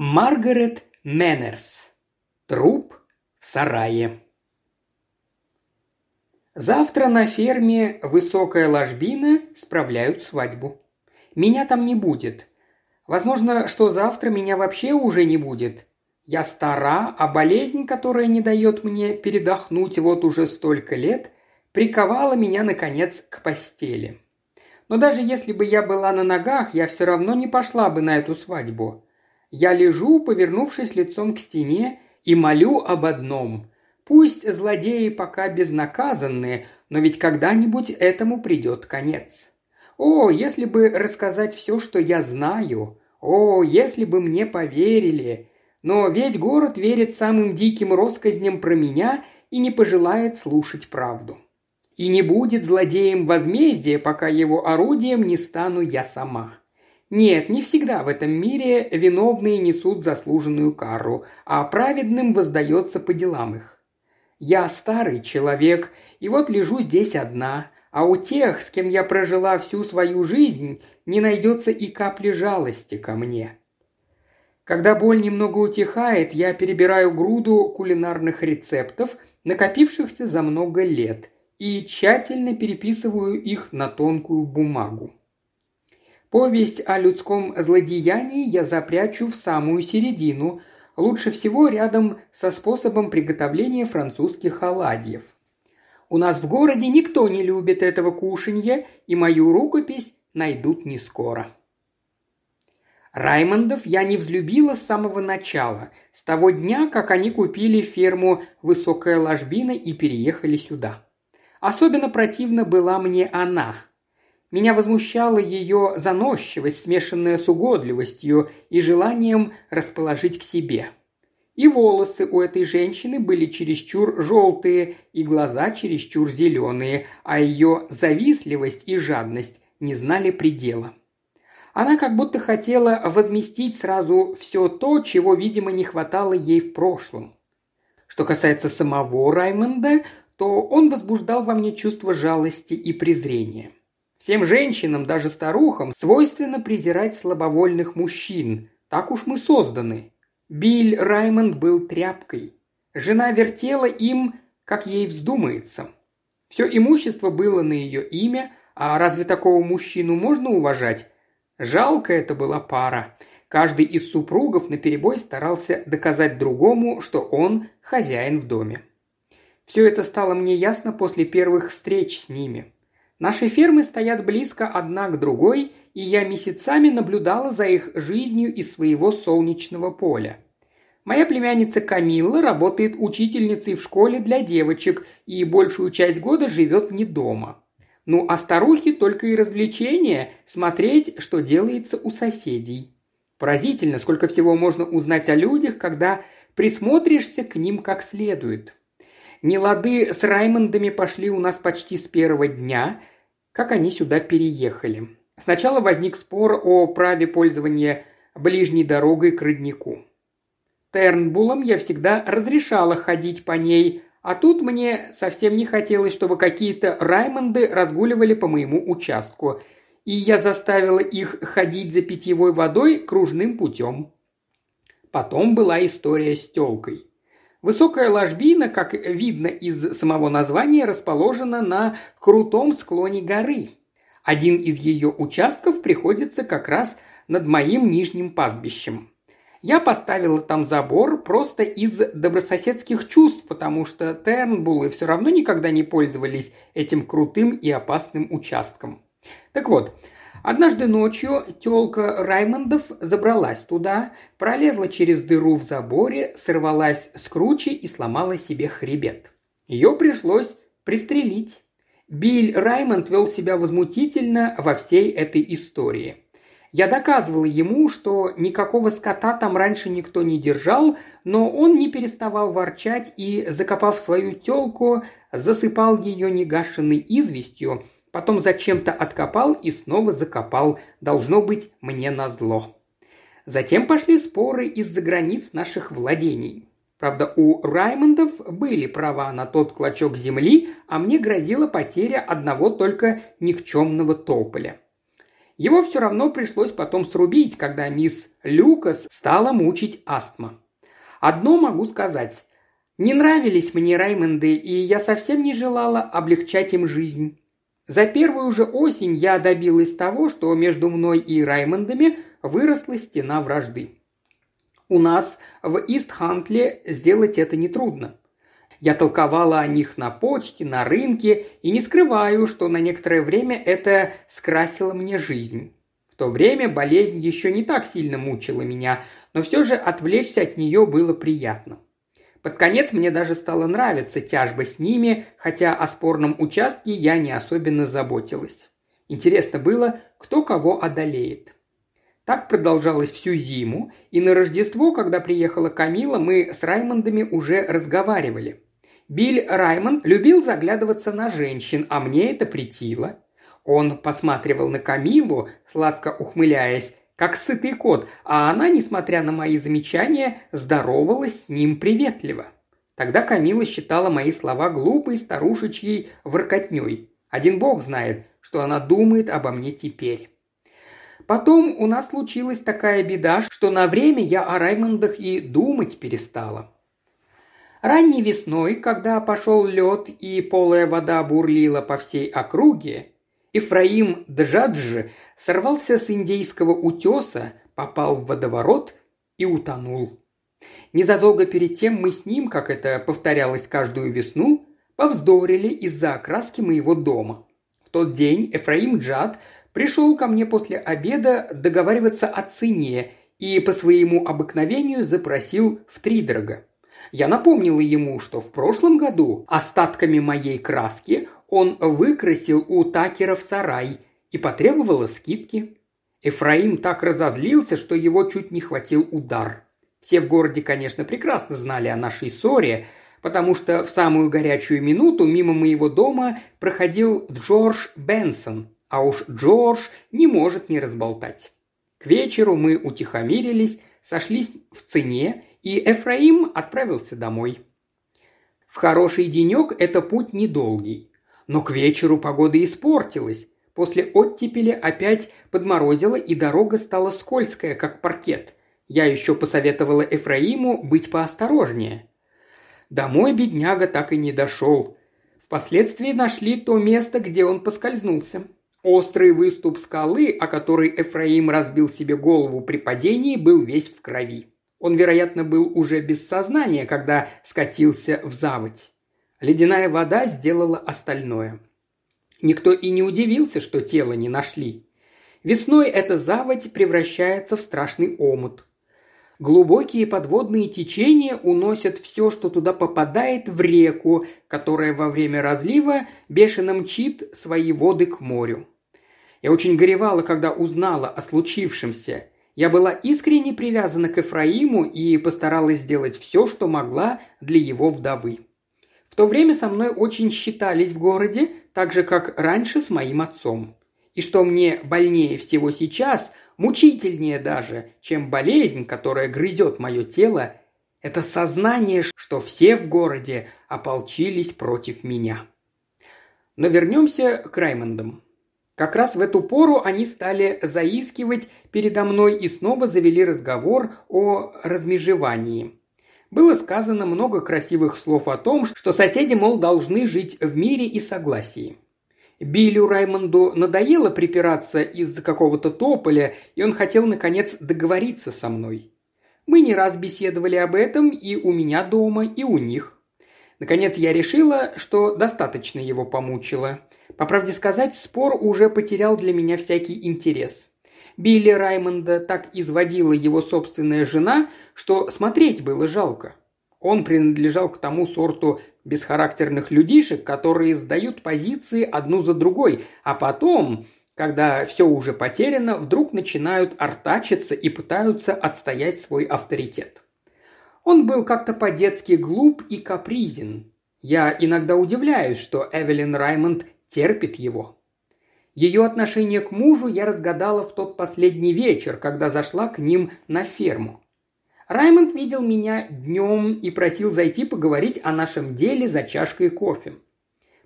Маргарет Меннерс. Труп в сарае. Завтра на ферме «Высокая ложбина» справляют свадьбу. Меня там не будет. Возможно, что завтра меня вообще уже не будет. Я стара, а болезнь, которая не дает мне передохнуть вот уже столько лет, приковала меня, наконец, к постели. Но даже если бы я была на ногах, я все равно не пошла бы на эту свадьбу. Я лежу, повернувшись лицом к стене, и молю об одном. Пусть злодеи пока безнаказанные, но ведь когда-нибудь этому придет конец. О, если бы рассказать все, что я знаю. О, если бы мне поверили. Но весь город верит самым диким россказням про меня и не пожелает слушать правду. И не будет злодеем возмездия, пока его орудием не стану я сама. Нет, не всегда в этом мире виновные несут заслуженную кару, а праведным воздается по делам их. Я старый человек, и вот лежу здесь одна, а у тех, с кем я прожила всю свою жизнь, не найдется и капли жалости ко мне. Когда боль немного утихает, я перебираю груду кулинарных рецептов, накопившихся за много лет, и тщательно переписываю их на тонкую бумагу. Повесть о людском злодеянии я запрячу в самую середину, лучше всего рядом со способом приготовления французских оладьев. У нас в городе никто не любит этого кушанья, и мою рукопись найдут не скоро. Раймондов я не взлюбила с самого начала, с того дня, как они купили ферму «Высокая ложбина» и переехали сюда. Особенно противна была мне она – меня возмущала ее заносчивость, смешанная с угодливостью и желанием расположить к себе. И волосы у этой женщины были чересчур желтые, и глаза чересчур зеленые, а ее завистливость и жадность не знали предела. Она как будто хотела возместить сразу все то, чего, видимо, не хватало ей в прошлом. Что касается самого Раймонда, то он возбуждал во мне чувство жалости и презрения. Всем женщинам, даже старухам, свойственно презирать слабовольных мужчин. Так уж мы созданы. Биль Раймонд был тряпкой. Жена вертела им, как ей вздумается. Все имущество было на ее имя, а разве такого мужчину можно уважать? Жалко это была пара. Каждый из супругов наперебой старался доказать другому, что он хозяин в доме. Все это стало мне ясно после первых встреч с ними. Наши фермы стоят близко одна к другой, и я месяцами наблюдала за их жизнью из своего солнечного поля. Моя племянница Камилла работает учительницей в школе для девочек и большую часть года живет не дома. Ну а старухи только и развлечения – смотреть, что делается у соседей. Поразительно, сколько всего можно узнать о людях, когда присмотришься к ним как следует. Нелады с Раймондами пошли у нас почти с первого дня, как они сюда переехали. Сначала возник спор о праве пользования ближней дорогой к роднику. Тернбулам я всегда разрешала ходить по ней, а тут мне совсем не хотелось, чтобы какие-то Раймонды разгуливали по моему участку, и я заставила их ходить за питьевой водой кружным путем. Потом была история с телкой. Высокая ложбина, как видно из самого названия, расположена на крутом склоне горы. Один из ее участков приходится как раз над моим нижним пастбищем. Я поставила там забор просто из добрососедских чувств, потому что Тернбулы все равно никогда не пользовались этим крутым и опасным участком. Так вот, Однажды ночью тёлка Раймондов забралась туда, пролезла через дыру в заборе, сорвалась с кручи и сломала себе хребет. Ее пришлось пристрелить. Биль Раймонд вел себя возмутительно во всей этой истории. Я доказывала ему, что никакого скота там раньше никто не держал, но он не переставал ворчать и, закопав свою телку, засыпал ее негашенной известью – Потом зачем-то откопал и снова закопал. Должно быть, мне назло. Затем пошли споры из-за границ наших владений. Правда, у Раймондов были права на тот клочок земли, а мне грозила потеря одного только никчемного тополя. Его все равно пришлось потом срубить, когда мисс Люкас стала мучить астма. Одно могу сказать. Не нравились мне Раймонды, и я совсем не желала облегчать им жизнь. За первую же осень я добилась того, что между мной и Раймондами выросла стена вражды. У нас в Истхантле сделать это нетрудно. Я толковала о них на почте, на рынке, и не скрываю, что на некоторое время это скрасило мне жизнь. В то время болезнь еще не так сильно мучила меня, но все же отвлечься от нее было приятно. Под конец мне даже стало нравиться тяжба с ними, хотя о спорном участке я не особенно заботилась. Интересно было, кто кого одолеет. Так продолжалось всю зиму, и на Рождество, когда приехала Камила, мы с Раймондами уже разговаривали. Биль Раймонд любил заглядываться на женщин, а мне это притило. Он посматривал на Камилу, сладко ухмыляясь, как сытый кот, а она, несмотря на мои замечания, здоровалась с ним приветливо. Тогда Камила считала мои слова глупой старушечьей воркотней. Один бог знает, что она думает обо мне теперь. Потом у нас случилась такая беда, что на время я о Раймондах и думать перестала. Ранней весной, когда пошел лед и полая вода бурлила по всей округе, Ифраим Джадж сорвался с индейского утеса, попал в водоворот и утонул. Незадолго перед тем мы с ним, как это повторялось каждую весну, повздорили из-за окраски моего дома. В тот день Ефраим Джад пришел ко мне после обеда договариваться о цене и по своему обыкновению запросил в три дорога. Я напомнила ему, что в прошлом году остатками моей краски он выкрасил у Такера в сарай и потребовала скидки. Эфраим так разозлился, что его чуть не хватил удар. Все в городе, конечно, прекрасно знали о нашей ссоре, потому что в самую горячую минуту мимо моего дома проходил Джордж Бенсон, а уж Джордж не может не разболтать. К вечеру мы утихомирились, сошлись в цене и Эфраим отправился домой. В хороший денек это путь недолгий. Но к вечеру погода испортилась. После оттепели опять подморозило, и дорога стала скользкая, как паркет. Я еще посоветовала Эфраиму быть поосторожнее. Домой бедняга так и не дошел. Впоследствии нашли то место, где он поскользнулся. Острый выступ скалы, о который Эфраим разбил себе голову при падении, был весь в крови. Он, вероятно, был уже без сознания, когда скатился в заводь. Ледяная вода сделала остальное. Никто и не удивился, что тело не нашли. Весной эта заводь превращается в страшный омут. Глубокие подводные течения уносят все, что туда попадает, в реку, которая во время разлива бешено мчит свои воды к морю. Я очень горевала, когда узнала о случившемся – я была искренне привязана к Эфраиму и постаралась сделать все, что могла для его вдовы. То время со мной очень считались в городе, так же, как раньше с моим отцом. И что мне больнее всего сейчас, мучительнее даже, чем болезнь, которая грызет мое тело, это сознание, что все в городе ополчились против меня. Но вернемся к Раймондам. Как раз в эту пору они стали заискивать передо мной и снова завели разговор о размежевании. Было сказано много красивых слов о том, что соседи, мол, должны жить в мире и согласии. Биллю Раймонду надоело припираться из-за какого-то тополя, и он хотел, наконец, договориться со мной. Мы не раз беседовали об этом и у меня дома, и у них. Наконец я решила, что достаточно его помучила. По правде сказать, спор уже потерял для меня всякий интерес. Билли Раймонда так изводила его собственная жена, что смотреть было жалко. Он принадлежал к тому сорту бесхарактерных людишек, которые сдают позиции одну за другой, а потом, когда все уже потеряно, вдруг начинают артачиться и пытаются отстоять свой авторитет. Он был как-то по-детски глуп и капризен. Я иногда удивляюсь, что Эвелин Раймонд терпит его. Ее отношение к мужу я разгадала в тот последний вечер, когда зашла к ним на ферму. Раймонд видел меня днем и просил зайти поговорить о нашем деле за чашкой кофе.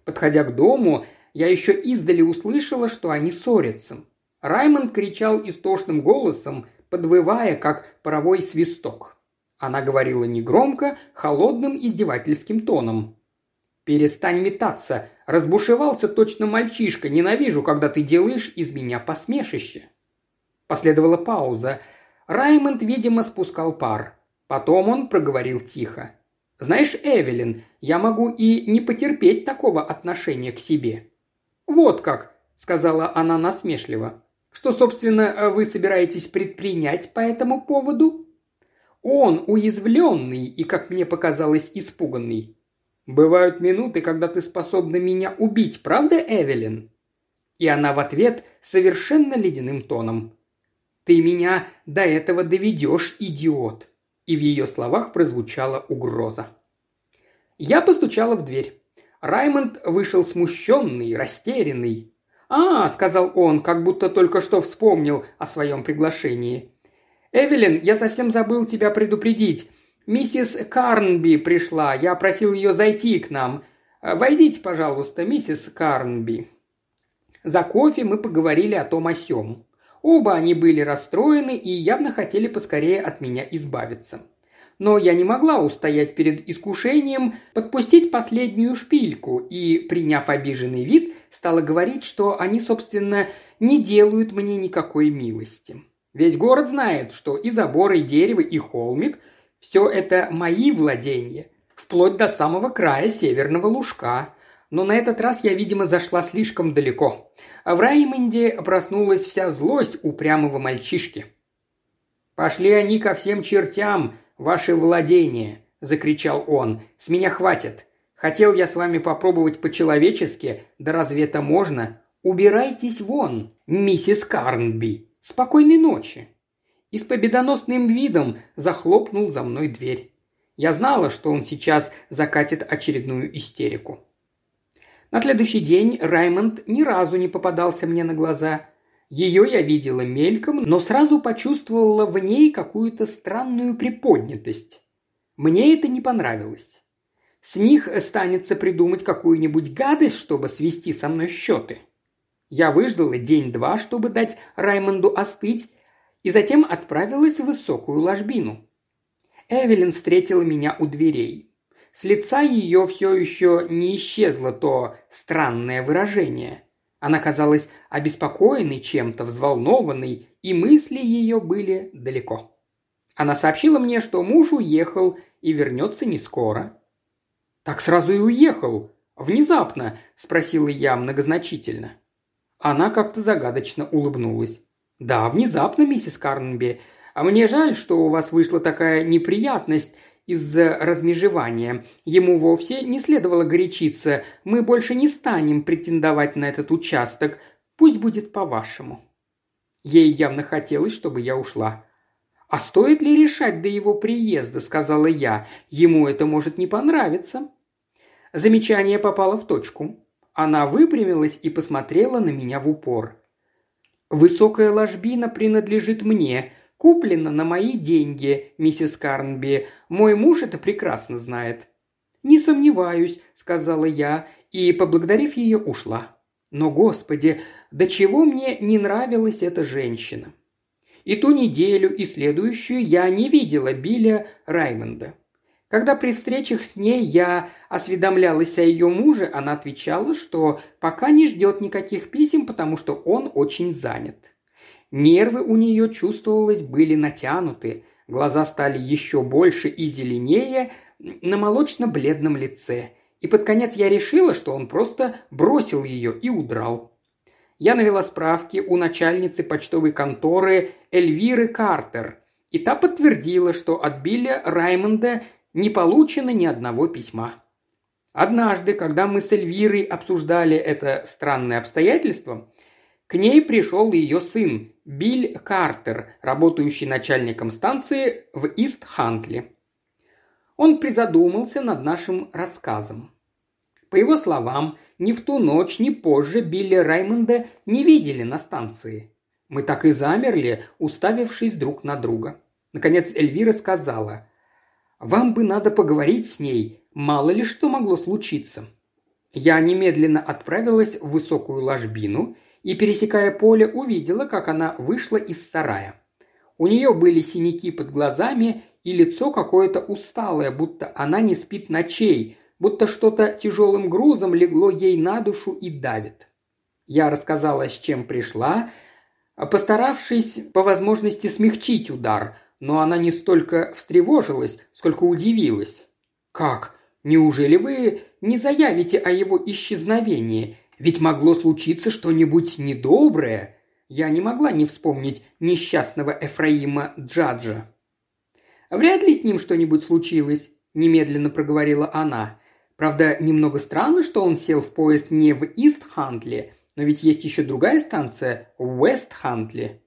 Подходя к дому, я еще издали услышала, что они ссорятся. Раймонд кричал истошным голосом, подвывая, как паровой свисток. Она говорила негромко, холодным издевательским тоном. «Перестань метаться. Разбушевался точно мальчишка. Ненавижу, когда ты делаешь из меня посмешище». Последовала пауза. Раймонд, видимо, спускал пар. Потом он проговорил тихо. «Знаешь, Эвелин, я могу и не потерпеть такого отношения к себе». «Вот как», — сказала она насмешливо. «Что, собственно, вы собираетесь предпринять по этому поводу?» Он уязвленный и, как мне показалось, испуганный. «Бывают минуты, когда ты способна меня убить, правда, Эвелин?» И она в ответ совершенно ледяным тоном. «Ты меня до этого доведешь, идиот!» И в ее словах прозвучала угроза. Я постучала в дверь. Раймонд вышел смущенный, растерянный. «А», — сказал он, как будто только что вспомнил о своем приглашении. «Эвелин, я совсем забыл тебя предупредить. Миссис Карнби пришла. Я просил ее зайти к нам. Войдите, пожалуйста, миссис Карнби». За кофе мы поговорили о том о сём. Оба они были расстроены и явно хотели поскорее от меня избавиться. Но я не могла устоять перед искушением подпустить последнюю шпильку и, приняв обиженный вид, стала говорить, что они, собственно, не делают мне никакой милости. Весь город знает, что и забор, и дерево, и холмик – все это мои владения, вплоть до самого края северного лужка. Но на этот раз я, видимо, зашла слишком далеко. А в Раймонде проснулась вся злость упрямого мальчишки. «Пошли они ко всем чертям, ваши владения!» – закричал он. «С меня хватит. Хотел я с вами попробовать по-человечески, да разве это можно? Убирайтесь вон, миссис Карнби. Спокойной ночи!» И с победоносным видом захлопнул за мной дверь. Я знала, что он сейчас закатит очередную истерику. На следующий день Раймонд ни разу не попадался мне на глаза. Ее я видела мельком, но сразу почувствовала в ней какую-то странную приподнятость. Мне это не понравилось. С них станется придумать какую-нибудь гадость, чтобы свести со мной счеты. Я выждала день-два, чтобы дать Раймонду остыть, и затем отправилась в высокую ложбину. Эвелин встретила меня у дверей. С лица ее все еще не исчезло то странное выражение. Она казалась обеспокоенной чем-то, взволнованной, и мысли ее были далеко. Она сообщила мне, что муж уехал и вернется не скоро. «Так сразу и уехал. Внезапно?» – спросила я многозначительно. Она как-то загадочно улыбнулась. «Да, внезапно, миссис Карнби. А мне жаль, что у вас вышла такая неприятность, из-за размежевания. Ему вовсе не следовало горячиться. Мы больше не станем претендовать на этот участок. Пусть будет по-вашему». Ей явно хотелось, чтобы я ушла. «А стоит ли решать до его приезда?» – сказала я. «Ему это может не понравиться». Замечание попало в точку. Она выпрямилась и посмотрела на меня в упор. «Высокая ложбина принадлежит мне», Куплено на мои деньги, миссис Карнби. Мой муж это прекрасно знает». «Не сомневаюсь», — сказала я, и, поблагодарив ее, ушла. Но, господи, до чего мне не нравилась эта женщина. И ту неделю, и следующую я не видела Билля Раймонда. Когда при встречах с ней я осведомлялась о ее муже, она отвечала, что пока не ждет никаких писем, потому что он очень занят. Нервы у нее, чувствовалось, были натянуты, глаза стали еще больше и зеленее на молочно-бледном лице. И под конец я решила, что он просто бросил ее и удрал. Я навела справки у начальницы почтовой конторы Эльвиры Картер, и та подтвердила, что от Билля Раймонда не получено ни одного письма. Однажды, когда мы с Эльвирой обсуждали это странное обстоятельство, к ней пришел ее сын, Билл Картер, работающий начальником станции в Ист-Хантли. Он призадумался над нашим рассказом. По его словам, ни в ту ночь, ни позже Билли Раймонда не видели на станции. Мы так и замерли, уставившись друг на друга. Наконец Эльвира сказала, «Вам бы надо поговорить с ней, мало ли что могло случиться». Я немедленно отправилась в высокую ложбину – и, пересекая поле, увидела, как она вышла из сарая. У нее были синяки под глазами и лицо какое-то усталое, будто она не спит ночей, будто что-то тяжелым грузом легло ей на душу и давит. Я рассказала, с чем пришла, постаравшись по возможности смягчить удар, но она не столько встревожилась, сколько удивилась. «Как? Неужели вы не заявите о его исчезновении? Ведь могло случиться что-нибудь недоброе?» Я не могла не вспомнить несчастного Эфраима Джаджа. «Вряд ли с ним что-нибудь случилось», – немедленно проговорила она. «Правда, немного странно, что он сел в поезд не в Ист-Хантле, но ведь есть еще другая станция – Уэст-Хантле».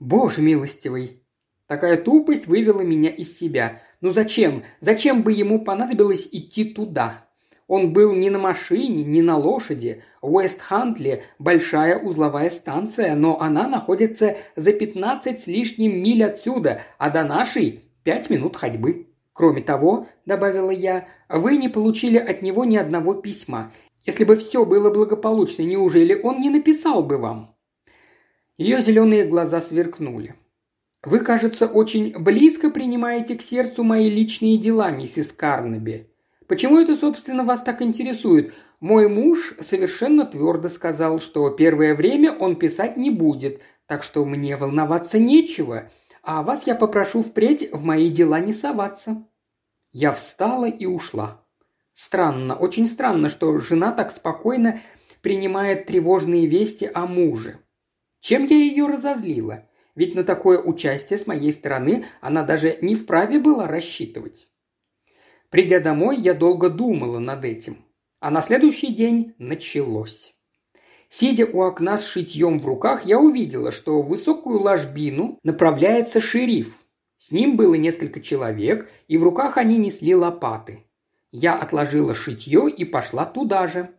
«Боже милостивый!» Такая тупость вывела меня из себя. Ну зачем? Зачем бы ему понадобилось идти туда? Он был не на машине, не на лошади. Уэст-Хантли – большая узловая станция, но она находится за 15 с лишним миль отсюда, а до нашей – 5 минут ходьбы. Кроме того, добавила я, вы не получили от него ни одного письма. Если бы все было благополучно, неужели он не написал бы вам?» Ее зеленые глаза сверкнули. «Вы, кажется, очень близко принимаете к сердцу мои личные дела, миссис Карнаби. Почему это, собственно, вас так интересует? Мой муж совершенно твердо сказал, что первое время он писать не будет, так что мне волноваться нечего, а вас я попрошу впредь в мои дела не соваться». Я встала и ушла. Странно, очень странно, что жена так спокойно принимает тревожные вести о муже. Чем я ее разозлила? Ведь на такое участие с моей стороны она даже не вправе была рассчитывать. Придя домой, я долго думала над этим. А на следующий день началось. Сидя у окна с шитьем в руках, я увидела, что в высокую ложбину направляется шериф. С ним было несколько человек, и в руках они несли лопаты. Я отложила шитье и пошла туда же.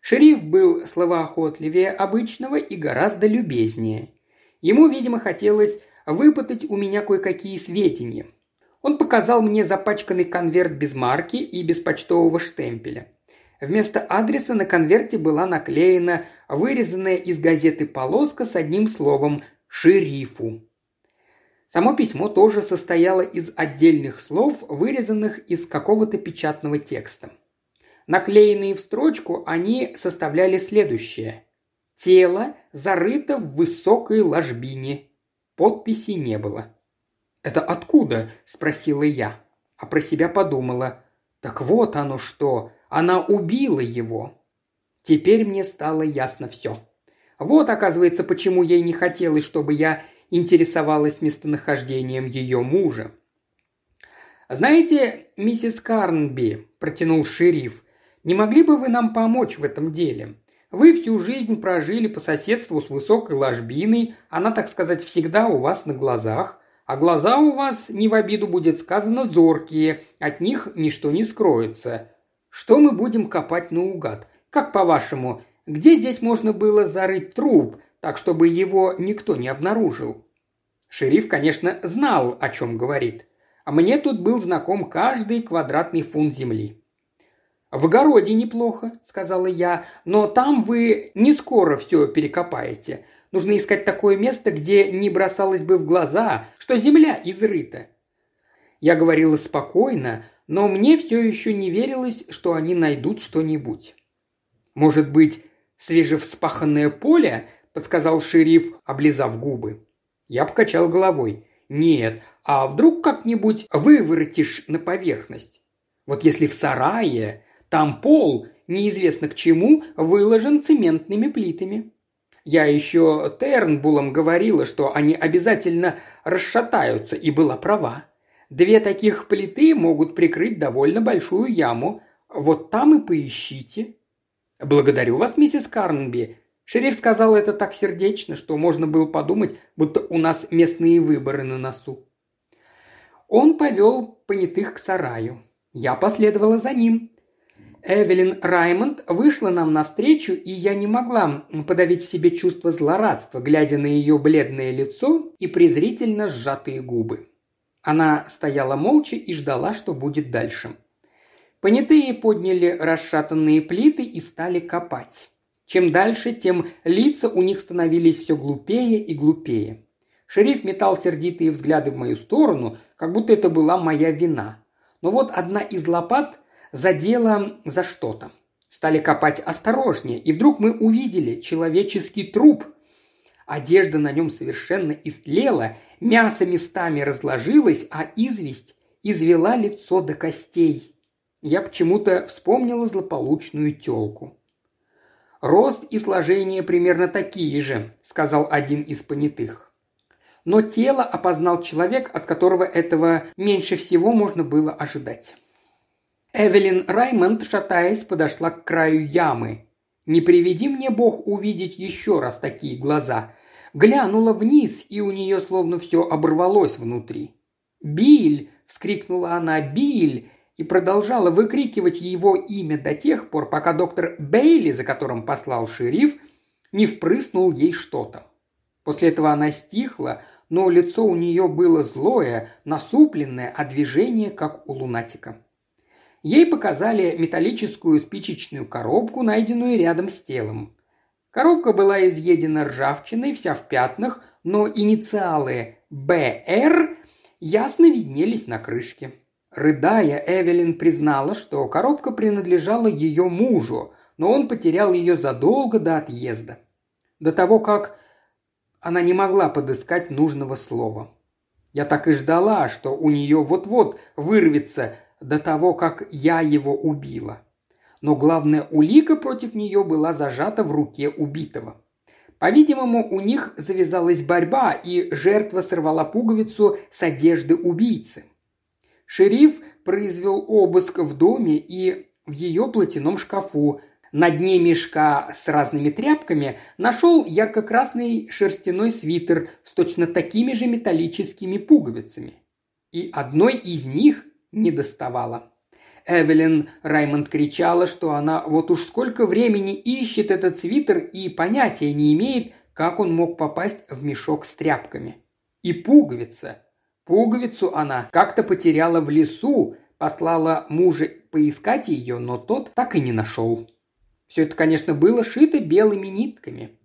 Шериф был словоохотливее обычного и гораздо любезнее. Ему, видимо, хотелось выпытать у меня кое-какие сведения – он показал мне запачканный конверт без марки и без почтового штемпеля. Вместо адреса на конверте была наклеена вырезанная из газеты полоска с одним словом «шерифу». Само письмо тоже состояло из отдельных слов, вырезанных из какого-то печатного текста. Наклеенные в строчку, они составляли следующее. «Тело зарыто в высокой ложбине». Подписи не было. «Это откуда?» – спросила я. А про себя подумала. «Так вот оно что! Она убила его!» Теперь мне стало ясно все. Вот, оказывается, почему ей не хотелось, чтобы я интересовалась местонахождением ее мужа. «Знаете, миссис Карнби», – протянул шериф, – «не могли бы вы нам помочь в этом деле? Вы всю жизнь прожили по соседству с высокой ложбиной, она, так сказать, всегда у вас на глазах. А глаза у вас, не в обиду будет сказано, зоркие, от них ничто не скроется. Что мы будем копать наугад? Как по-вашему, где здесь можно было зарыть труп, так чтобы его никто не обнаружил? Шериф, конечно, знал, о чем говорит. А мне тут был знаком каждый квадратный фунт земли. «В огороде неплохо», — сказала я, — «но там вы не скоро все перекопаете. Нужно искать такое место, где не бросалось бы в глаза, что земля изрыта. Я говорила спокойно, но мне все еще не верилось, что они найдут что-нибудь. «Может быть, свежевспаханное поле?» – подсказал шериф, облизав губы. Я покачал головой. «Нет, а вдруг как-нибудь выворотишь на поверхность? Вот если в сарае, там пол, неизвестно к чему, выложен цементными плитами. Я еще Тернбулам говорила, что они обязательно расшатаются, и была права. Две таких плиты могут прикрыть довольно большую яму. Вот там и поищите. Благодарю вас, миссис Карнби. Шериф сказал это так сердечно, что можно было подумать, будто у нас местные выборы на носу. Он повел понятых к сараю. Я последовала за ним. Эвелин Раймонд вышла нам навстречу, и я не могла подавить в себе чувство злорадства, глядя на ее бледное лицо и презрительно сжатые губы. Она стояла молча и ждала, что будет дальше. Понятые подняли расшатанные плиты и стали копать. Чем дальше, тем лица у них становились все глупее и глупее. Шериф метал сердитые взгляды в мою сторону, как будто это была моя вина. Но вот одна из лопат задела за что-то. Стали копать осторожнее, и вдруг мы увидели человеческий труп. Одежда на нем совершенно истлела, мясо местами разложилось, а известь извела лицо до костей. Я почему-то вспомнила злополучную телку. «Рост и сложение примерно такие же», – сказал один из понятых. Но тело опознал человек, от которого этого меньше всего можно было ожидать. Эвелин Раймонд, шатаясь, подошла к краю ямы. «Не приведи мне Бог увидеть еще раз такие глаза». Глянула вниз, и у нее словно все оборвалось внутри. «Биль!» – вскрикнула она. «Биль!» и продолжала выкрикивать его имя до тех пор, пока доктор Бейли, за которым послал шериф, не впрыснул ей что-то. После этого она стихла, но лицо у нее было злое, насупленное, а движение как у лунатика. Ей показали металлическую спичечную коробку, найденную рядом с телом. Коробка была изъедена ржавчиной, вся в пятнах, но инициалы «БР» ясно виднелись на крышке. Рыдая, Эвелин признала, что коробка принадлежала ее мужу, но он потерял ее задолго до отъезда. До того, как она не могла подыскать нужного слова. Я так и ждала, что у нее вот-вот вырвется до того, как я его убила. Но главная улика против нее была зажата в руке убитого. По-видимому, у них завязалась борьба, и жертва сорвала пуговицу с одежды убийцы. Шериф произвел обыск в доме и в ее платяном шкафу. На дне мешка с разными тряпками нашел ярко-красный шерстяной свитер с точно такими же металлическими пуговицами. И одной из них не доставала. Эвелин Раймонд кричала, что она вот уж сколько времени ищет этот свитер и понятия не имеет, как он мог попасть в мешок с тряпками. И пуговица Пуговицу она как-то потеряла в лесу, послала мужа поискать ее, но тот так и не нашел. Все это, конечно, было шито белыми нитками.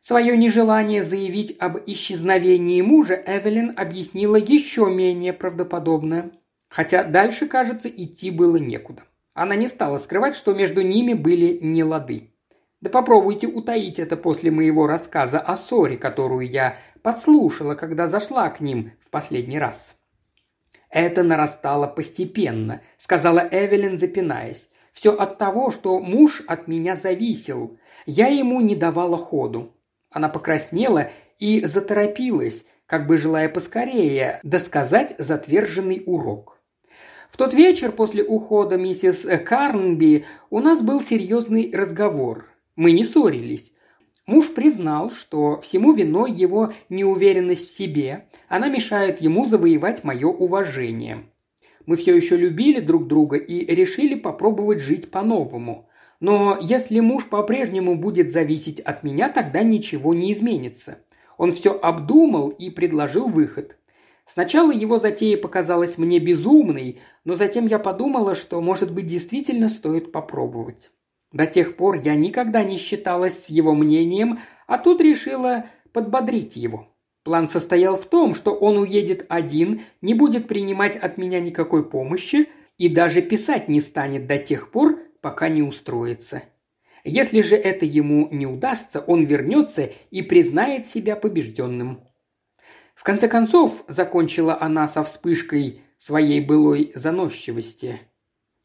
Свое нежелание заявить об исчезновении мужа Эвелин объяснила еще менее правдоподобно. Хотя дальше, кажется, идти было некуда. Она не стала скрывать, что между ними были нелады. Да попробуйте утаить это после моего рассказа о ссоре, которую я подслушала, когда зашла к ним в последний раз. Это нарастало постепенно, сказала Эвелин, запинаясь. Все от того, что муж от меня зависел. Я ему не давала ходу. Она покраснела и заторопилась, как бы желая поскорее досказать затверженный урок. В тот вечер после ухода миссис Карнби у нас был серьезный разговор. Мы не ссорились. Муж признал, что всему виной его неуверенность в себе, она мешает ему завоевать мое уважение. Мы все еще любили друг друга и решили попробовать жить по-новому. Но если муж по-прежнему будет зависеть от меня, тогда ничего не изменится. Он все обдумал и предложил выход. Сначала его затея показалась мне безумной, но затем я подумала, что, может быть, действительно стоит попробовать. До тех пор я никогда не считалась с его мнением, а тут решила подбодрить его. План состоял в том, что он уедет один, не будет принимать от меня никакой помощи и даже писать не станет до тех пор, пока не устроится. Если же это ему не удастся, он вернется и признает себя побежденным. В конце концов, закончила она со вспышкой своей былой заносчивости.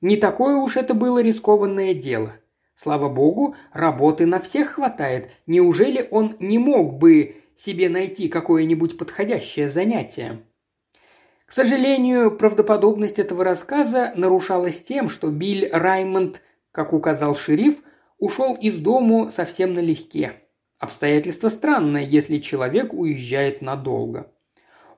Не такое уж это было рискованное дело. Слава богу, работы на всех хватает. Неужели он не мог бы себе найти какое-нибудь подходящее занятие? К сожалению, правдоподобность этого рассказа нарушалась тем, что Билл Раймонд, как указал шериф, ушел из дому совсем налегке. Обстоятельство странное, если человек уезжает надолго.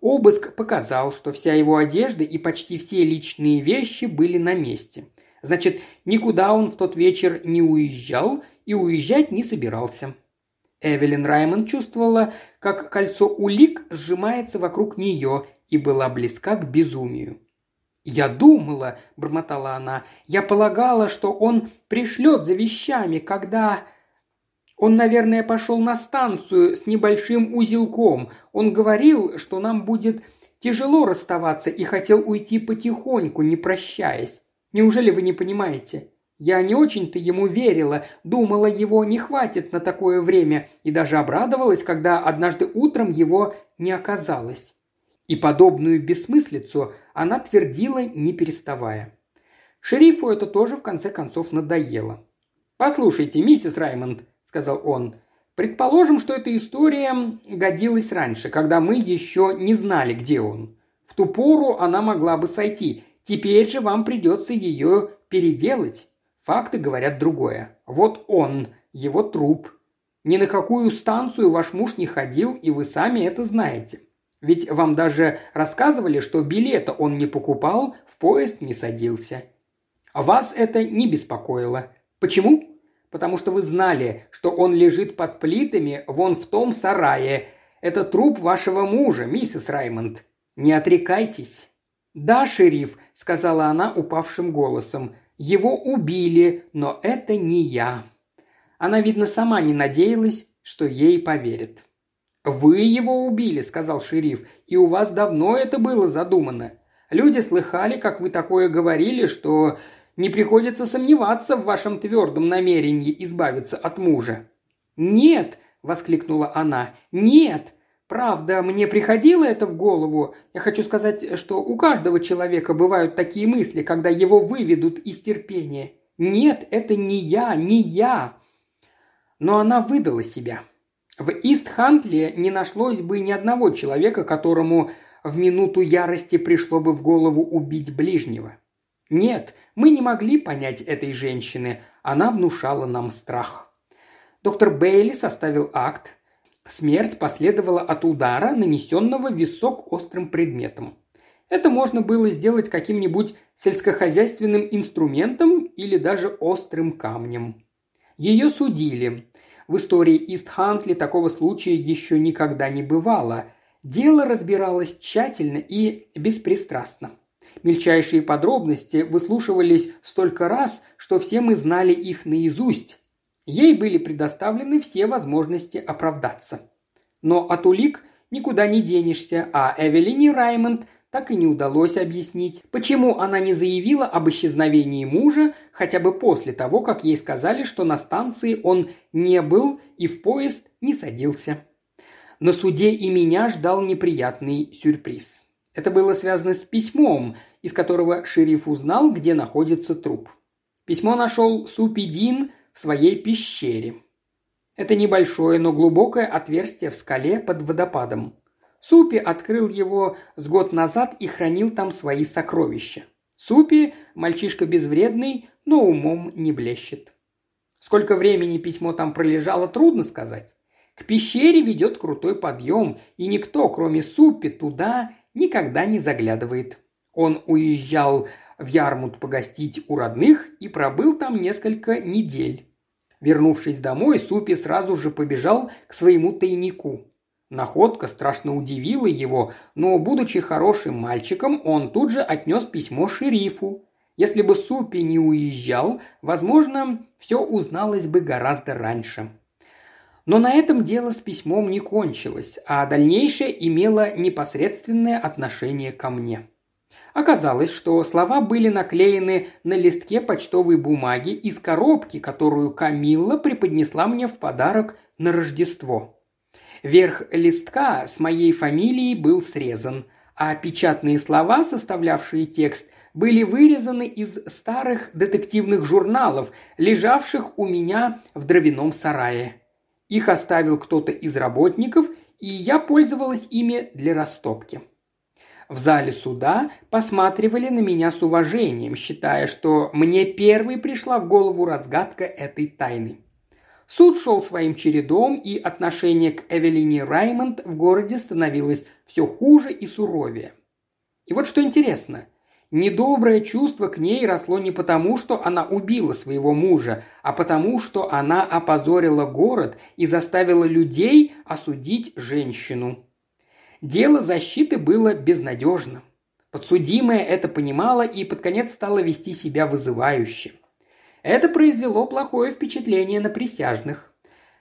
Обыск показал, что вся его одежда и почти все личные вещи были на месте. Значит, никуда он в тот вечер не уезжал и уезжать не собирался. Эвелин Раймонд чувствовала, как кольцо улик сжимается вокруг нее и была близка к безумию. «Я думала», – бормотала она, – «я полагала, что он пришлет за вещами, когда...» Он, наверное, пошел на станцию с небольшим узелком. Он говорил, что нам будет тяжело расставаться и хотел уйти потихоньку, не прощаясь. Неужели вы не понимаете? Я не очень-то ему верила, думала, его не хватит на такое время, и даже обрадовалась, когда однажды утром его не оказалось. И подобную бессмыслицу она твердила, не переставая. Шерифу это тоже в конце концов надоело. «Послушайте, миссис Раймонд», – сказал он, – «предположим, что эта история годилась раньше, когда мы еще не знали, где он. В ту пору она могла бы сойти, теперь же вам придется ее переделать. Факты говорят другое. Вот он, его труп. Ни на какую станцию ваш муж не ходил, и вы сами это знаете. Ведь вам даже рассказывали, что билета он не покупал, в поезд не садился. Вас это не беспокоило. Почему? Потому что вы знали, что он лежит под плитами вон в том сарае. Это труп вашего мужа, миссис Раймонд. Не отрекайтесь. «Да, шериф», — сказала она упавшим голосом. Его убили, но это не я. Она, видно, сама не надеялась, что ей поверят. «Вы его убили», — сказал шериф, — «и у вас давно это было задумано. Люди слыхали, как вы такое говорили, что не приходится сомневаться в вашем твердом намерении избавиться от мужа». «Нет», — воскликнула она, — «нет, Правда, мне приходило это в голову. Я хочу сказать, что у каждого человека бывают такие мысли, когда его выведут из терпения. Нет, это не я, не я. Но она выдала себя. В Ист-Хантле не нашлось бы ни одного человека, которому в минуту ярости пришло бы в голову убить ближнего. Нет, мы не могли понять этой женщины. Она внушала нам страх. Доктор Бейли составил акт, Смерть последовала от удара, нанесенного в висок острым предметом. Это можно было сделать каким-нибудь сельскохозяйственным инструментом или даже острым камнем. Ее судили. В истории Ист-Хантли такого случая еще никогда не бывало. Дело разбиралось тщательно и беспристрастно. Мельчайшие подробности выслушивались столько раз, что все мы знали их наизусть, Ей были предоставлены все возможности оправдаться. Но от улик никуда не денешься, а Эвелине Раймонд так и не удалось объяснить, почему она не заявила об исчезновении мужа хотя бы после того, как ей сказали, что на станции он не был и в поезд не садился. На суде и меня ждал неприятный сюрприз. Это было связано с письмом, из которого шериф узнал, где находится труп. Письмо нашел Супидин в своей пещере. Это небольшое, но глубокое отверстие в скале под водопадом. Супи открыл его с год назад и хранил там свои сокровища. Супи – мальчишка безвредный, но умом не блещет. Сколько времени письмо там пролежало, трудно сказать. К пещере ведет крутой подъем, и никто, кроме Супи, туда никогда не заглядывает. Он уезжал в Ярмут погостить у родных и пробыл там несколько недель. Вернувшись домой, Супи сразу же побежал к своему тайнику. Находка страшно удивила его, но, будучи хорошим мальчиком, он тут же отнес письмо шерифу. Если бы Супи не уезжал, возможно, все узналось бы гораздо раньше. Но на этом дело с письмом не кончилось, а дальнейшее имело непосредственное отношение ко мне. Оказалось, что слова были наклеены на листке почтовой бумаги из коробки, которую Камилла преподнесла мне в подарок на Рождество. Верх листка с моей фамилией был срезан, а печатные слова, составлявшие текст, были вырезаны из старых детективных журналов, лежавших у меня в дровяном сарае. Их оставил кто-то из работников, и я пользовалась ими для растопки в зале суда посматривали на меня с уважением, считая, что мне первой пришла в голову разгадка этой тайны. Суд шел своим чередом, и отношение к Эвелине Раймонд в городе становилось все хуже и суровее. И вот что интересно. Недоброе чувство к ней росло не потому, что она убила своего мужа, а потому, что она опозорила город и заставила людей осудить женщину. Дело защиты было безнадежно. Подсудимая это понимала и под конец стала вести себя вызывающе. Это произвело плохое впечатление на присяжных.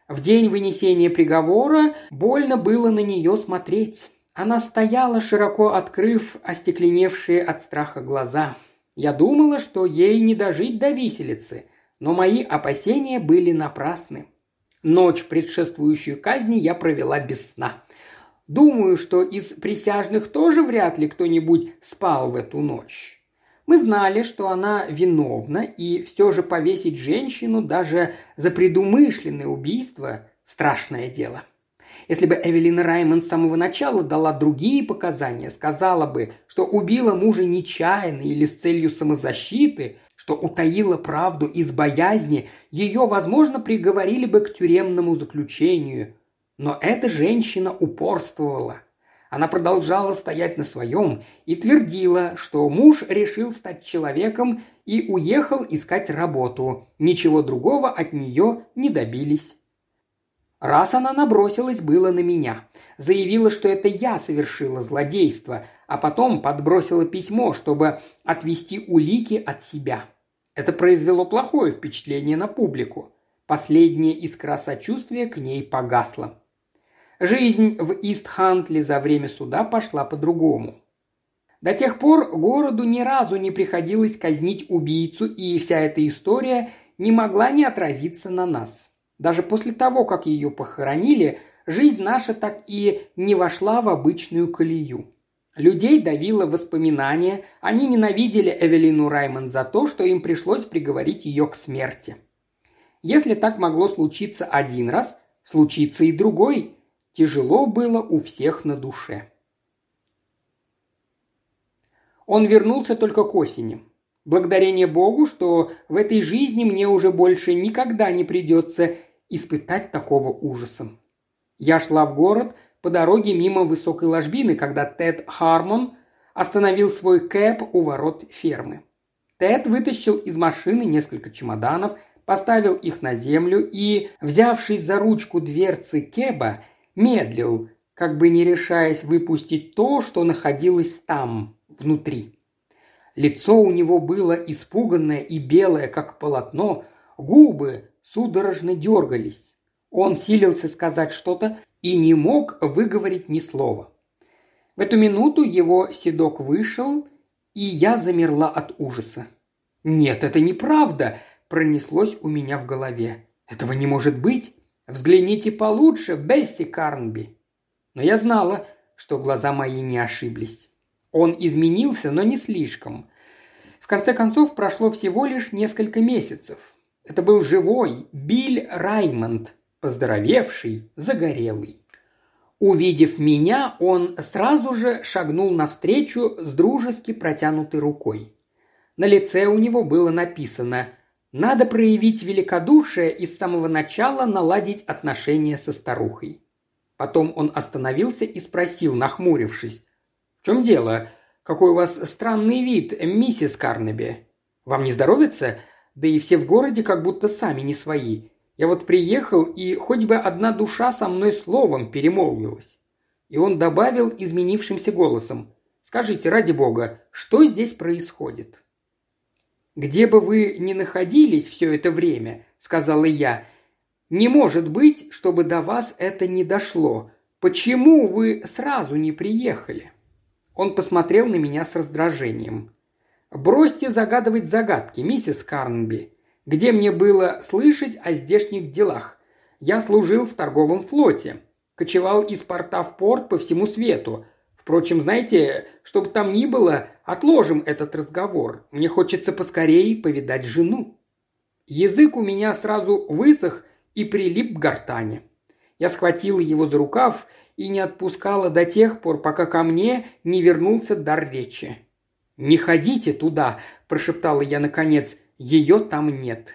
В день вынесения приговора больно было на нее смотреть. Она стояла, широко открыв остекленевшие от страха глаза. Я думала, что ей не дожить до виселицы, но мои опасения были напрасны. Ночь, предшествующую казни, я провела без сна. Думаю, что из присяжных тоже вряд ли кто-нибудь спал в эту ночь. Мы знали, что она виновна, и все же повесить женщину даже за предумышленное убийство – страшное дело. Если бы Эвелина Раймонд с самого начала дала другие показания, сказала бы, что убила мужа нечаянно или с целью самозащиты, что утаила правду из боязни, ее, возможно, приговорили бы к тюремному заключению. Но эта женщина упорствовала. Она продолжала стоять на своем и твердила, что муж решил стать человеком и уехал искать работу. Ничего другого от нее не добились. Раз она набросилась было на меня. Заявила, что это я совершила злодейство, а потом подбросила письмо, чтобы отвести улики от себя. Это произвело плохое впечатление на публику. Последняя искра сочувствия к ней погасла. Жизнь в Ист-Хантли за время суда пошла по-другому. До тех пор городу ни разу не приходилось казнить убийцу, и вся эта история не могла не отразиться на нас. Даже после того, как ее похоронили, жизнь наша так и не вошла в обычную колею. Людей давило воспоминание, они ненавидели Эвелину Раймонд за то, что им пришлось приговорить ее к смерти. Если так могло случиться один раз, случится и другой, Тяжело было у всех на душе. Он вернулся только к осени. Благодарение Богу, что в этой жизни мне уже больше никогда не придется испытать такого ужаса. Я шла в город по дороге мимо высокой ложбины, когда Тед Хармон остановил свой кэп у ворот фермы. Тед вытащил из машины несколько чемоданов, поставил их на землю и, взявшись за ручку дверцы кэба, медлил, как бы не решаясь выпустить то, что находилось там, внутри. Лицо у него было испуганное и белое, как полотно, губы судорожно дергались. Он силился сказать что-то и не мог выговорить ни слова. В эту минуту его седок вышел, и я замерла от ужаса. «Нет, это неправда!» – пронеслось у меня в голове. «Этого не может быть!» Взгляните получше, Бесси Карнби». Но я знала, что глаза мои не ошиблись. Он изменился, но не слишком. В конце концов, прошло всего лишь несколько месяцев. Это был живой Билл Раймонд, поздоровевший, загорелый. Увидев меня, он сразу же шагнул навстречу с дружески протянутой рукой. На лице у него было написано надо проявить великодушие и с самого начала наладить отношения со старухой. Потом он остановился и спросил, нахмурившись. «В чем дело? Какой у вас странный вид, миссис Карнеби? Вам не здоровится? Да и все в городе как будто сами не свои. Я вот приехал, и хоть бы одна душа со мной словом перемолвилась». И он добавил изменившимся голосом. «Скажите, ради бога, что здесь происходит?» «Где бы вы ни находились все это время», — сказала я, — «не может быть, чтобы до вас это не дошло. Почему вы сразу не приехали?» Он посмотрел на меня с раздражением. «Бросьте загадывать загадки, миссис Карнби. Где мне было слышать о здешних делах? Я служил в торговом флоте, кочевал из порта в порт по всему свету, Впрочем, знаете, чтобы там ни было, отложим этот разговор. Мне хочется поскорее повидать жену. Язык у меня сразу высох и прилип к гортани. Я схватила его за рукав и не отпускала до тех пор, пока ко мне не вернулся дар речи. «Не ходите туда», – прошептала я наконец, – «ее там нет».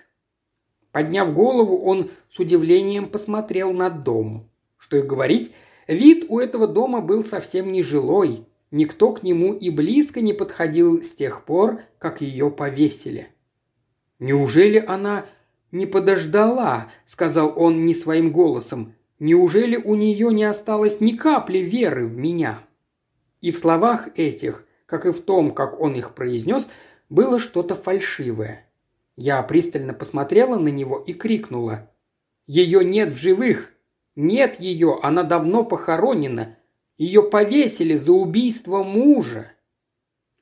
Подняв голову, он с удивлением посмотрел на дом. Что и говорить, Вид у этого дома был совсем не жилой. Никто к нему и близко не подходил с тех пор, как ее повесили. «Неужели она не подождала?» – сказал он не своим голосом. «Неужели у нее не осталось ни капли веры в меня?» И в словах этих, как и в том, как он их произнес, было что-то фальшивое. Я пристально посмотрела на него и крикнула. Ее нет в живых. Нет ее, она давно похоронена. Ее повесили за убийство мужа».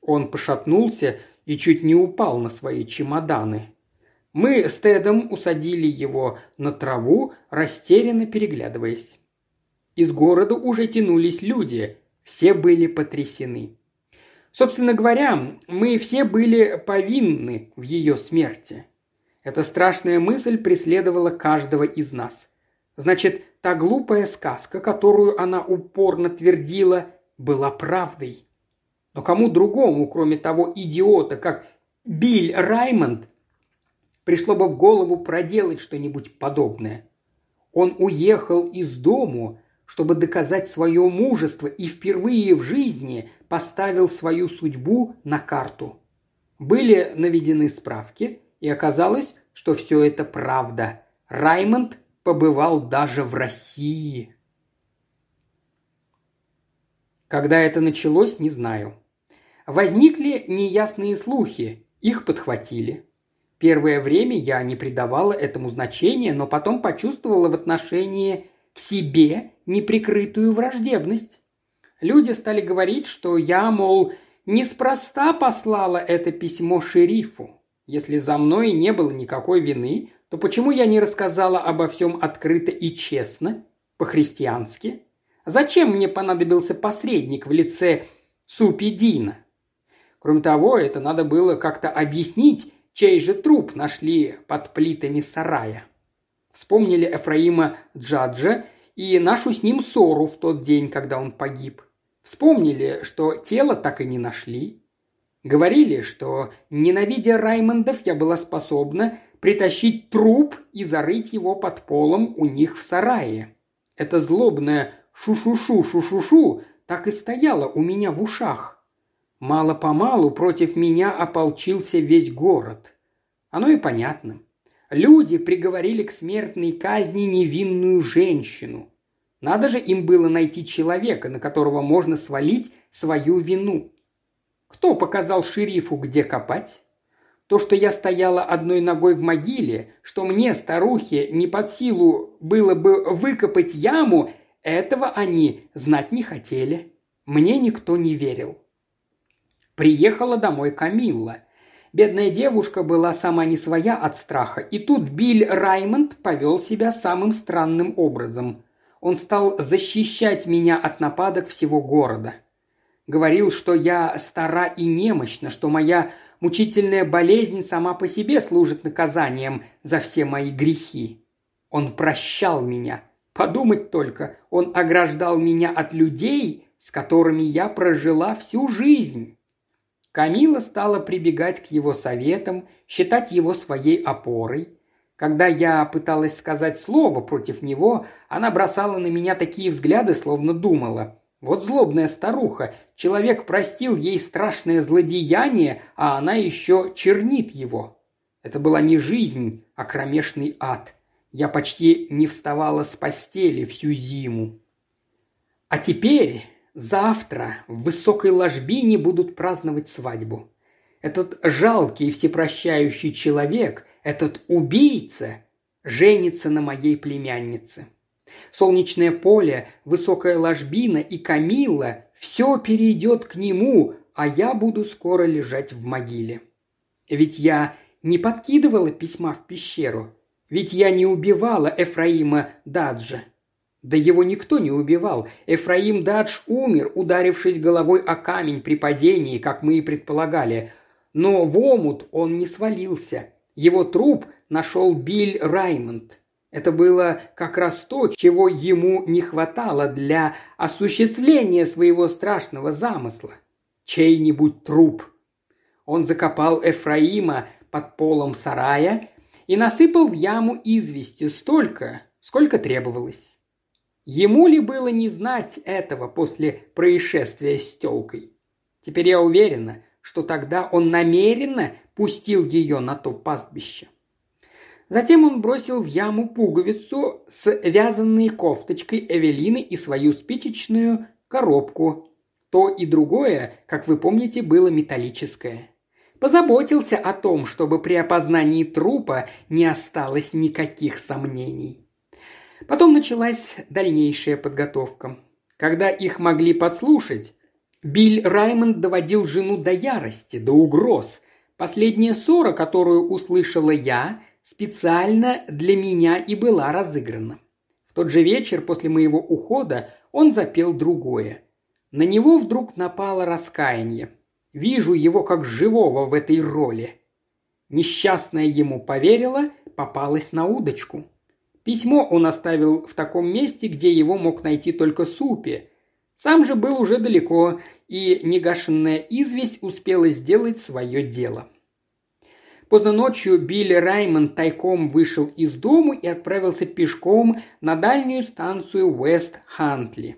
Он пошатнулся и чуть не упал на свои чемоданы. Мы с Тедом усадили его на траву, растерянно переглядываясь. Из города уже тянулись люди, все были потрясены. Собственно говоря, мы все были повинны в ее смерти. Эта страшная мысль преследовала каждого из нас. Значит, та глупая сказка, которую она упорно твердила, была правдой. Но кому другому, кроме того идиота, как Биль Раймонд, пришло бы в голову проделать что-нибудь подобное? Он уехал из дому, чтобы доказать свое мужество и впервые в жизни поставил свою судьбу на карту. Были наведены справки, и оказалось, что все это правда. Раймонд побывал даже в России. Когда это началось, не знаю. Возникли неясные слухи, их подхватили. Первое время я не придавала этому значения, но потом почувствовала в отношении к себе неприкрытую враждебность. Люди стали говорить, что я, мол, неспроста послала это письмо шерифу. Если за мной не было никакой вины, то почему я не рассказала обо всем открыто и честно, по-христиански? Зачем мне понадобился посредник в лице Супидина? Кроме того, это надо было как-то объяснить, чей же труп нашли под плитами сарая. Вспомнили Эфраима Джаджа и нашу с ним ссору в тот день, когда он погиб. Вспомнили, что тело так и не нашли. Говорили, что, ненавидя Раймондов, я была способна притащить труп и зарыть его под полом у них в сарае. Это злобное «шу-шу-шу-шу-шу-шу» так и стояло у меня в ушах. Мало-помалу против меня ополчился весь город. Оно и понятно. Люди приговорили к смертной казни невинную женщину. Надо же им было найти человека, на которого можно свалить свою вину. Кто показал шерифу, где копать? То, что я стояла одной ногой в могиле, что мне, старухе, не под силу было бы выкопать яму, этого они знать не хотели. Мне никто не верил. Приехала домой Камилла. Бедная девушка была сама не своя от страха, и тут Билл Раймонд повел себя самым странным образом. Он стал защищать меня от нападок всего города. Говорил, что я стара и немощна, что моя мучительная болезнь сама по себе служит наказанием за все мои грехи. Он прощал меня. Подумать только, он ограждал меня от людей, с которыми я прожила всю жизнь. Камила стала прибегать к его советам, считать его своей опорой. Когда я пыталась сказать слово против него, она бросала на меня такие взгляды, словно думала. Вот злобная старуха, человек простил ей страшное злодеяние, а она еще чернит его. Это была не жизнь, а кромешный ад. Я почти не вставала с постели всю зиму. А теперь Завтра в высокой ложбине будут праздновать свадьбу. Этот жалкий и всепрощающий человек, этот убийца, женится на моей племяннице. Солнечное поле, высокая ложбина и Камилла – все перейдет к нему, а я буду скоро лежать в могиле. Ведь я не подкидывала письма в пещеру, ведь я не убивала Эфраима Даджа – да его никто не убивал. Эфраим Дадж умер, ударившись головой о камень при падении, как мы и предполагали. Но в омут он не свалился. Его труп нашел Билл Раймонд. Это было как раз то, чего ему не хватало для осуществления своего страшного замысла. Чей-нибудь труп. Он закопал Эфраима под полом сарая и насыпал в яму извести столько, сколько требовалось. Ему ли было не знать этого после происшествия с телкой? Теперь я уверена, что тогда он намеренно пустил ее на то пастбище. Затем он бросил в яму пуговицу с вязанной кофточкой Эвелины и свою спичечную коробку. То и другое, как вы помните, было металлическое. Позаботился о том, чтобы при опознании трупа не осталось никаких сомнений. Потом началась дальнейшая подготовка. Когда их могли подслушать, Биль Раймонд доводил жену до ярости, до угроз. Последняя ссора, которую услышала я, специально для меня и была разыграна. В тот же вечер после моего ухода он запел другое. На него вдруг напало раскаяние. Вижу его как живого в этой роли. Несчастная ему поверила, попалась на удочку. Письмо он оставил в таком месте, где его мог найти только Супи. Сам же был уже далеко, и негашенная известь успела сделать свое дело. Поздно ночью Билли Раймонд тайком вышел из дому и отправился пешком на дальнюю станцию Уэст-Хантли.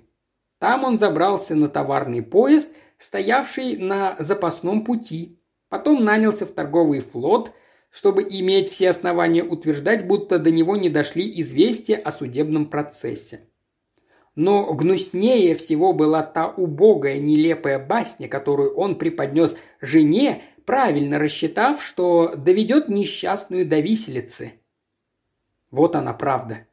Там он забрался на товарный поезд, стоявший на запасном пути. Потом нанялся в торговый флот, чтобы иметь все основания утверждать, будто до него не дошли известия о судебном процессе. Но гнуснее всего была та убогая, нелепая басня, которую он преподнес жене правильно рассчитав, что доведет несчастную до виселицы. Вот она правда.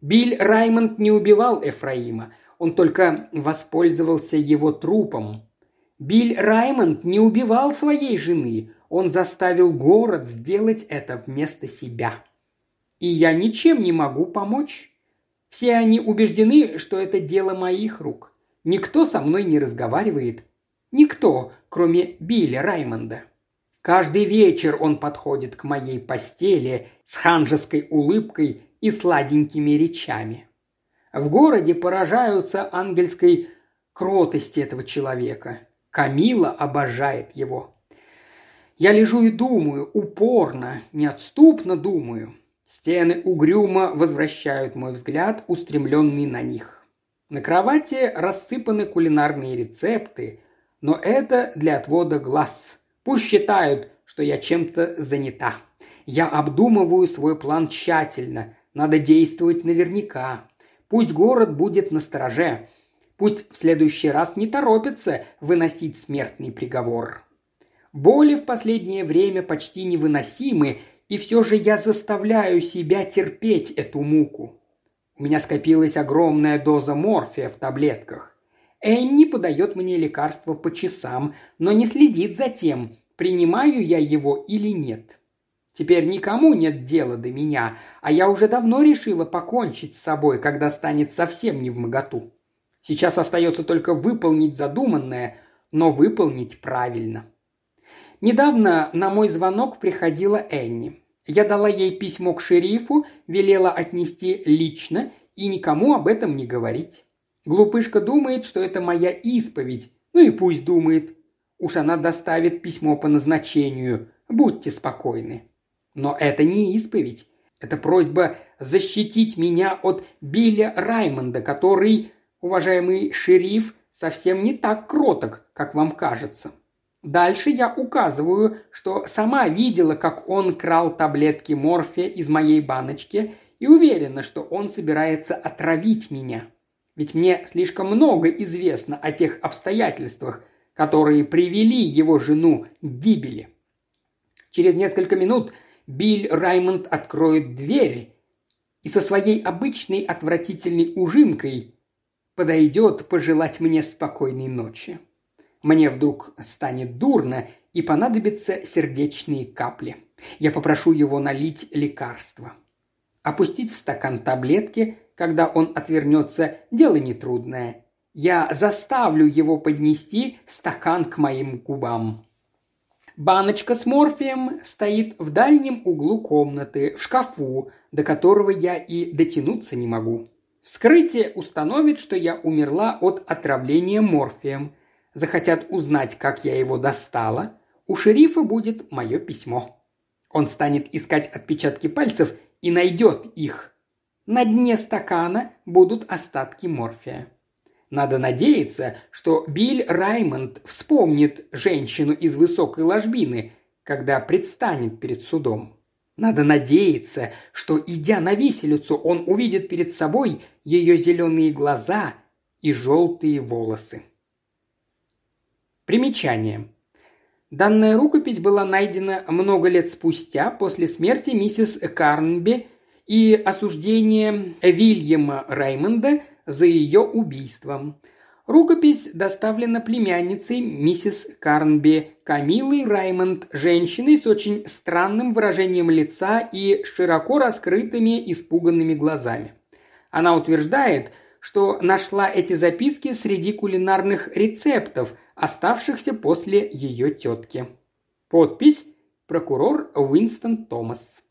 Биль Раймонд не убивал Эфраима, он только воспользовался его трупом. Биль Раймонд не убивал своей жены, он заставил город сделать это вместо себя. И я ничем не могу помочь. Все они убеждены, что это дело моих рук. Никто со мной не разговаривает. Никто, кроме Билли Раймонда. Каждый вечер он подходит к моей постели с ханжеской улыбкой и сладенькими речами. В городе поражаются ангельской кротости этого человека. Камила обожает его. Я лежу и думаю, упорно, неотступно думаю. Стены угрюмо возвращают мой взгляд, устремленный на них. На кровати рассыпаны кулинарные рецепты, но это для отвода глаз – Пусть считают, что я чем-то занята. Я обдумываю свой план тщательно. Надо действовать наверняка. Пусть город будет на стороже. Пусть в следующий раз не торопится выносить смертный приговор. Боли в последнее время почти невыносимы, и все же я заставляю себя терпеть эту муку. У меня скопилась огромная доза морфия в таблетках. Энни подает мне лекарство по часам, но не следит за тем, принимаю я его или нет. Теперь никому нет дела до меня, а я уже давно решила покончить с собой, когда станет совсем не в моготу. Сейчас остается только выполнить задуманное, но выполнить правильно. Недавно на мой звонок приходила Энни. Я дала ей письмо к шерифу, велела отнести лично и никому об этом не говорить. Глупышка думает, что это моя исповедь. Ну и пусть думает. Уж она доставит письмо по назначению. Будьте спокойны. Но это не исповедь. Это просьба защитить меня от Билля Раймонда, который, уважаемый шериф, совсем не так кроток, как вам кажется. Дальше я указываю, что сама видела, как он крал таблетки морфия из моей баночки и уверена, что он собирается отравить меня. Ведь мне слишком много известно о тех обстоятельствах, которые привели его жену к гибели. Через несколько минут Билл Раймонд откроет дверь и со своей обычной отвратительной ужимкой подойдет пожелать мне спокойной ночи. Мне вдруг станет дурно и понадобятся сердечные капли. Я попрошу его налить лекарство. Опустить в стакан таблетки, когда он отвернется, дело нетрудное. Я заставлю его поднести стакан к моим губам. Баночка с морфием стоит в дальнем углу комнаты, в шкафу, до которого я и дотянуться не могу. Вскрытие установит, что я умерла от отравления морфием. Захотят узнать, как я его достала. У шерифа будет мое письмо. Он станет искать отпечатки пальцев и найдет их. На дне стакана будут остатки морфия. Надо надеяться, что Билл Раймонд вспомнит женщину из высокой ложбины, когда предстанет перед судом. Надо надеяться, что, идя на виселицу, он увидит перед собой ее зеленые глаза и желтые волосы. Примечание. Данная рукопись была найдена много лет спустя после смерти миссис Карнби и осуждение Вильяма Раймонда за ее убийством. Рукопись доставлена племянницей миссис Карнби Камилой Раймонд, женщиной с очень странным выражением лица и широко раскрытыми испуганными глазами. Она утверждает, что нашла эти записки среди кулинарных рецептов, оставшихся после ее тетки. Подпись «Прокурор Уинстон Томас».